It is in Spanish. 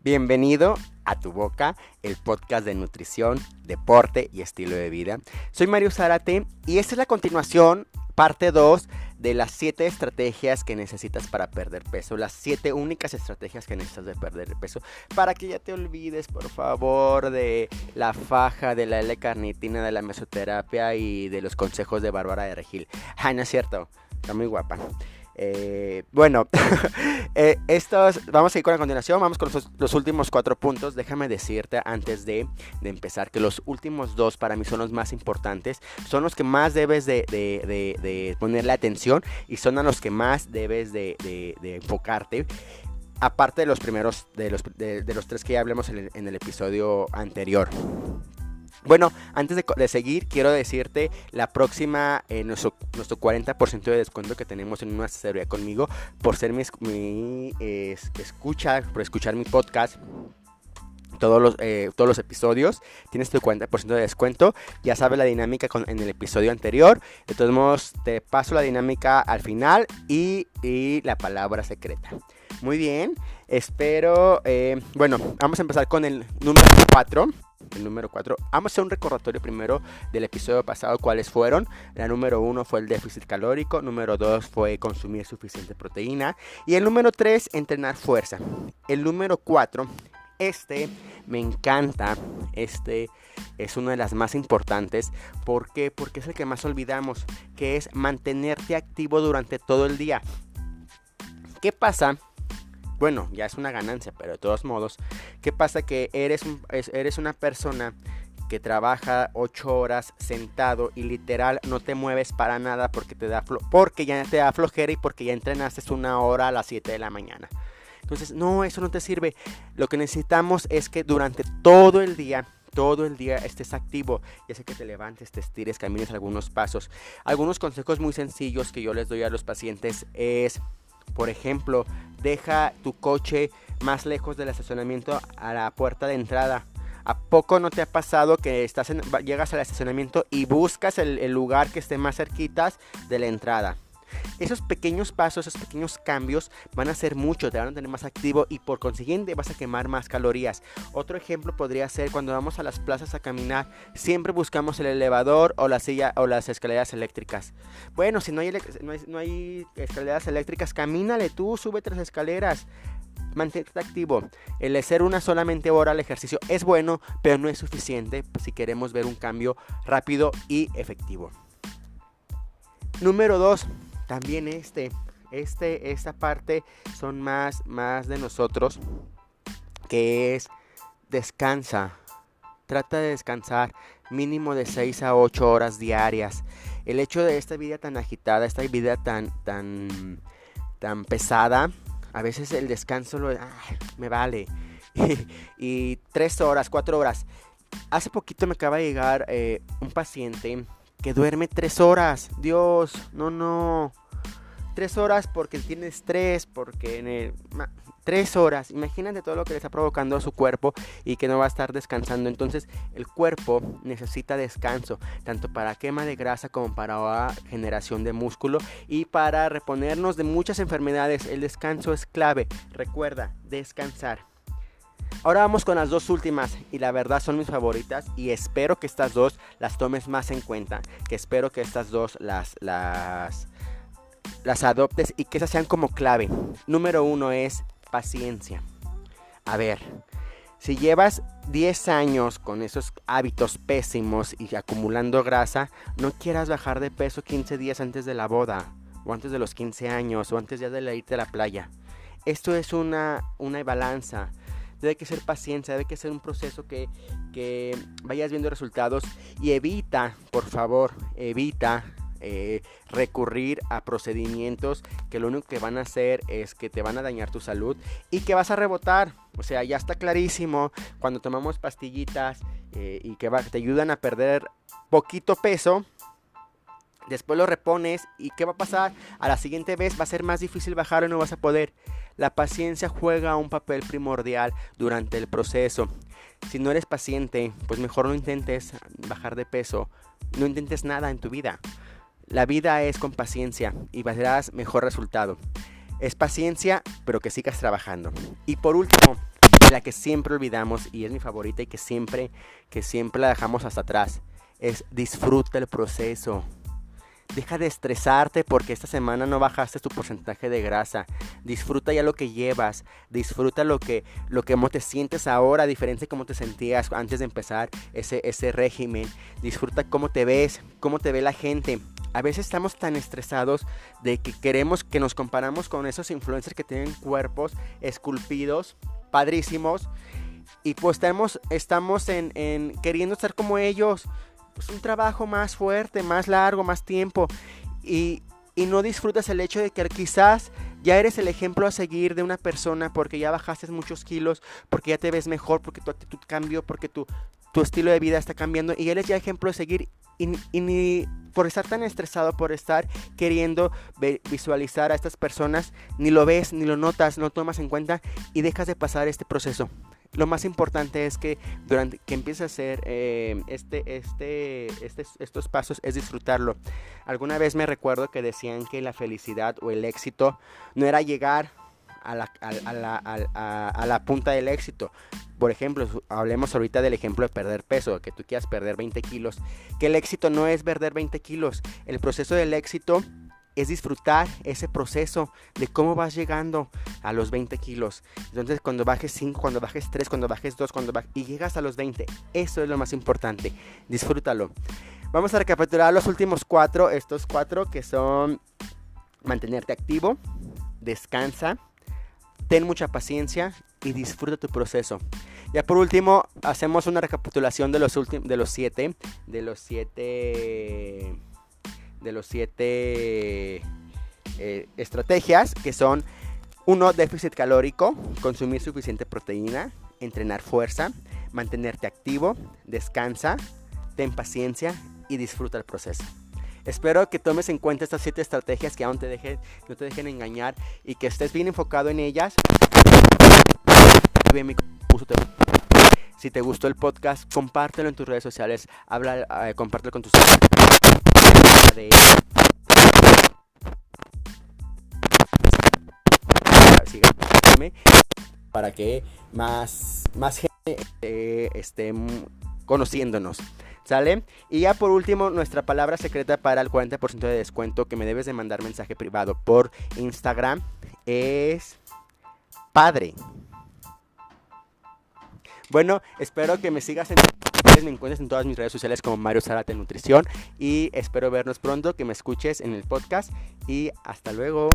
Bienvenido a Tu Boca, el podcast de nutrición, deporte y estilo de vida. Soy Mario Zárate y esta es la continuación, parte 2 de las 7 estrategias que necesitas para perder peso, las 7 únicas estrategias que necesitas de perder peso, para que ya te olvides, por favor, de la faja, de la L-carnitina, de la mesoterapia y de los consejos de Bárbara de Regil. Ay, no es cierto, está muy guapa. Eh, bueno, eh, estos, vamos a ir con la continuación, vamos con los, últimos cuatro puntos. Déjame decirte antes de, empezar que los últimos dos para mí son los más importantes, son los que más debes de, ponerle atención y son a los que más debes de, enfocarte. Aparte de los primeros, de los, los tres que ya hablamos en el episodio anterior. Bueno, antes de, seguir, quiero decirte la próxima, eh, nuestro, nuestro 40% de descuento que tenemos en una asesoría conmigo por ser mi, mi escucha, por escuchar mi podcast. Todos los, eh, todos los episodios tienes tu 40% de descuento. Ya sabes la dinámica en el episodio anterior. De todos modos, te paso la dinámica al final y, y la palabra secreta. Muy bien, espero. Eh, bueno, vamos a empezar con el número 4 el número 4. Vamos a hacer un recordatorio primero del episodio pasado, cuáles fueron. La número 1 fue el déficit calórico, número 2 fue consumir suficiente proteína y el número 3, entrenar fuerza. El número 4, este me encanta, este es una de las más importantes. ¿Por qué? Porque es el que más olvidamos, que es mantenerte activo durante todo el día. ¿Qué pasa bueno, ya es una ganancia, pero de todos modos, ¿qué pasa? Que eres, eres una persona que trabaja 8 horas sentado y literal no te mueves para nada porque, te da porque ya te da flojera y porque ya entrenaste una hora a las 7 de la mañana. Entonces, no, eso no te sirve. Lo que necesitamos es que durante todo el día todo el día estés activo, ya sea que te levantes, te estires, camines algunos pasos. Algunos consejos muy sencillos que yo les doy a los pacientes es por ejemplo, deja tu coche más lejos del estacionamiento a la puerta de entrada. ¿A poco no te ha pasado que estás llegas al estacionamiento y buscas el, lugar que esté más cerquitas de la entrada? Esos pequeños pasos, esos pequeños cambios van a ser mucho, te van a tener más activo y por consiguiente vas a quemar más calorías. Otro ejemplo podría ser cuando vamos a las plazas a caminar, siempre buscamos el elevador o la silla o las escaleras eléctricas. Bueno, si no hay, escaleras eléctricas, camínale tú, súbete las escaleras mantente activo. El hacer una solamente hora al ejercicio es bueno, pero no es suficiente si queremos ver un cambio rápido y efectivo. Número 2 también este, este, esta parte son más, más de nosotros, que es descansa. Trata de descansar mínimo de 6 a 8 horas diarias. El hecho de esta vida tan agitada, esta vida tan, tan, tan pesada, a veces el descanso lo, me vale. y, 3 horas, 4 horas. Hace poquito me acaba de llegar eh, un paciente que duerme tres horas. Dios, no, no. Tres horas porque tiene estrés, porque en el... Tres horas, imagínate todo lo que le está provocando a su cuerpo y que no va a estar descansando. Entonces el cuerpo necesita descanso, tanto para quema de grasa como para generación de músculo y para reponernos de muchas enfermedades. El descanso es clave. Recuerda, descansar. Ahora vamos con las dos últimas y la verdad son mis favoritas y espero que estas dos las tomes más en cuenta, que espero que estas dos las las adoptes y que esas sean como clave. Número uno es paciencia. A ver, si llevas 10 años con esos hábitos pésimos y acumulando grasa, no quieras bajar de peso 15 días antes de la boda, o antes de los 15 años, o antes ya de irte a la playa. Esto es una, una balanza debe que ser paciencia, debe que ser un proceso que, que vayas viendo resultados y evita, por favor, evita eh, recurrir a procedimientos que lo único que van a hacer es que te van a dañar tu salud y que vas a rebotar. O sea, ya está clarísimo cuando tomamos pastillitas eh, y que te ayudan a perder poquito peso. Después lo repones y ¿qué va a pasar? A la siguiente vez va a ser más difícil bajar y no vas a poder. La paciencia juega un papel primordial durante el proceso. Si no eres paciente, pues mejor no intentes bajar de peso, no intentes nada en tu vida. La vida es con paciencia y verás mejor resultado. Es paciencia, pero que sigas trabajando. Y por último, la que siempre olvidamos y es mi favorita y que siempre, que siempre la dejamos hasta atrás, es disfruta el proceso. Deja de estresarte porque esta semana no bajaste tu porcentaje de grasa. Disfruta ya lo que llevas. Disfruta lo que, lo que te sientes ahora, diferente de cómo te sentías antes de empezar ese, ese régimen. Disfruta cómo te ves, cómo te ve la gente. A veces estamos tan estresados de que queremos que nos comparamos con esos influencers que tienen cuerpos esculpidos, padrísimos. Y pues estamos, estamos en, en queriendo estar como ellos pues, un trabajo más fuerte, más largo, más tiempo. Y, no disfrutas el hecho de que quizás ya eres el ejemplo a seguir de una persona porque ya bajaste muchos kilos, porque ya te ves mejor, porque tu actitud cambió, porque tu, tu estilo de vida está cambiando y él es ya ejemplo a seguir y, y, ni por estar tan estresado, por estar queriendo visualizar a estas personas, ni lo ves, ni lo notas, no tomas en cuenta y dejas de pasar este proceso lo más importante es que durante que empieces a hacer eh, este, este, este, estos pasos es disfrutarlo. Alguna vez me recuerdo que decían que la felicidad o el éxito no era llegar a la, a, la, a, la, punta del éxito. Por ejemplo, hablemos ahorita del ejemplo de perder peso, que tú quieras perder 20 kilos. Que el éxito no es perder 20 kilos. El proceso del éxito es disfrutar ese proceso de cómo vas llegando a los 20 kilos. Entonces, cuando bajes 5, cuando bajes 3, cuando bajes 2, cuando bajes, y llegas a los 20, eso es lo más importante. Disfrútalo. Vamos a recapitular los últimos cuatro, estos cuatro que son mantenerte activo, descansa, ten mucha paciencia y disfruta tu proceso. Ya por último, hacemos una recapitulación de los de los de los siete de los siete eh, estrategias que son uno déficit calórico, consumir suficiente proteína, entrenar fuerza, mantenerte activo, descansa, ten paciencia y disfruta el proceso. Espero que tomes en cuenta estas siete estrategias que aún te dejen, no te dejen engañar y que estés bien enfocado en ellas. Si te gustó el podcast, compártelo en tus redes sociales, habla, eh, compártelo con tus para que más, más gente esté conociéndonos. ¿Sale? Y ya por último, nuestra palabra secreta para el 40% de descuento que me debes de mandar mensaje privado por Instagram es padre. Bueno, espero que me sigas en me encuentres en todas mis redes sociales como Mario Zarate Nutrición y espero vernos pronto, que me escuches en el podcast y hasta luego.